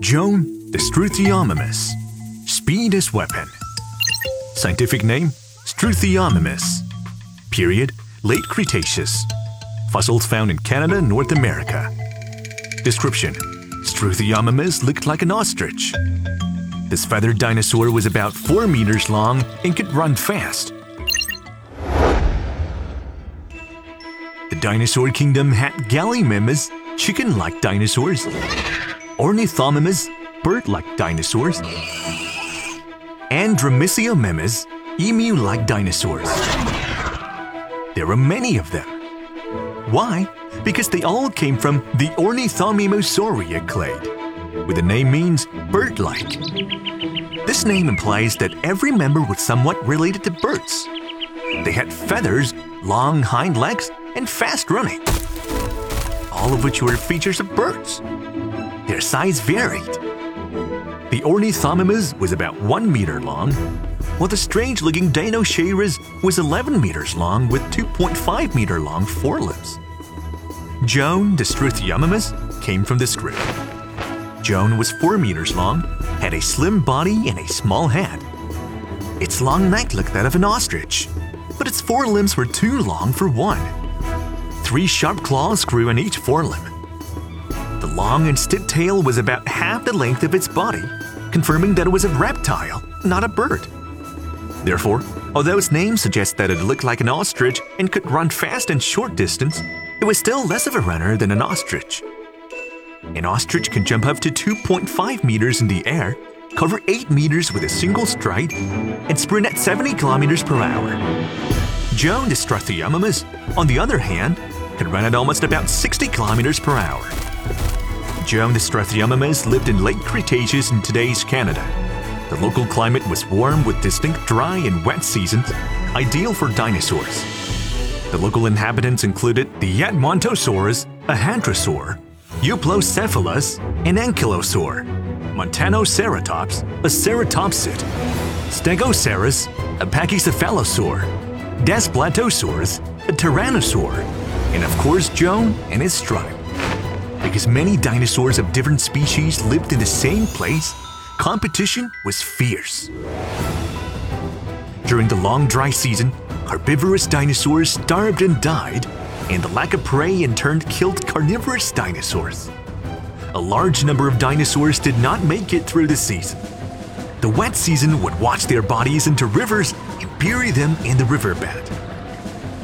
Joan the Struthiomimus. Speed as weapon. Scientific name Struthiomimus. Period Late Cretaceous. Fossils found in Canada, North America. Description Struthiomimus looked like an ostrich. This feathered dinosaur was about 4 meters long and could run fast. The dinosaur kingdom had Gallimimus, chicken like dinosaurs, Ornithomimus, bird like dinosaurs, and Dromiceiomimus, emu like dinosaurs. There are many of them. Why? Because they all came from the Ornithomimosauria clade, where the name means bird like. This name implies that every member was somewhat related to birds. They had feathers, long hind legs, and fast running, all of which were features of birds. Their size varied. The Ornithomimus was about 1 meter long, while the strange looking Deinocheirus was 11 meters long with 2.5 meter long forelimbs. Joan the Struthiomimus came from this group. Joan was 4 meters long, had a slim body and a small head. Its long neck looked that of an ostrich, but its forelimbs were too long for one. Three sharp claws grew on each forelimb. The long and stiff tail was about half the length of its body, confirming that it was a reptile, not a bird. Therefore, although its name suggests that it looked like an ostrich and could run fast and short distance, it was still less of a runner than an ostrich. An ostrich can jump up to 2.5 meters in the air, cover 8 meters with a single stride, and sprint at 70 kilometers per hour. Joan the on the other hand, could run at almost about 60 kilometers per hour. Joan the Struthiomimus lived in late Cretaceous in today's Canada. The local climate was warm with distinct dry and wet seasons, ideal for dinosaurs. The local inhabitants included the Edmontosaurus, a hadrosaur, Euoplocephalus, an ankylosaur, Montanoceratops, a ceratopsid, Stegoceras, a pachycephalosaur, Daspletosaurus, a tyrannosaur, and of course Joan and his tribe. Because many dinosaurs of different species lived in the same place, competition was fierce. During the long dry season, herbivorous dinosaurs starved and died, and the lack of prey in turn killed carnivorous dinosaurs. A large number of dinosaurs did not make it through the season. The wet season would wash their bodies into rivers and bury them in the riverbed.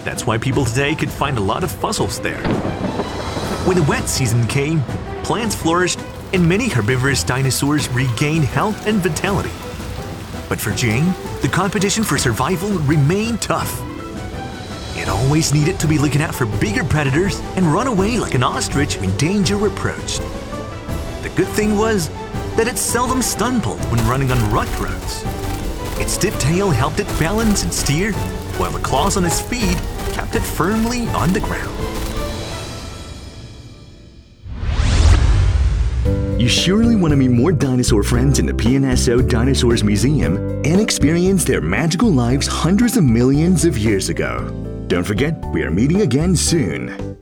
That's why people today could find a lot of fossils there. When the wet season came, plants flourished and many herbivorous dinosaurs regained health and vitality. But for Jane, the competition for survival remained tough. It always needed to be looking out for bigger predators and run away like an ostrich when danger approached. The good thing was that it seldom stumbled when running on rut roads. Its stiff tail helped it balance and steer, while the claws on its feet kept it firmly on the ground. You surely want to meet more dinosaur friends in the PNSO Dinosaurs Museum and experience their magical lives hundreds of millions of years ago. Don't forget, we are meeting again soon.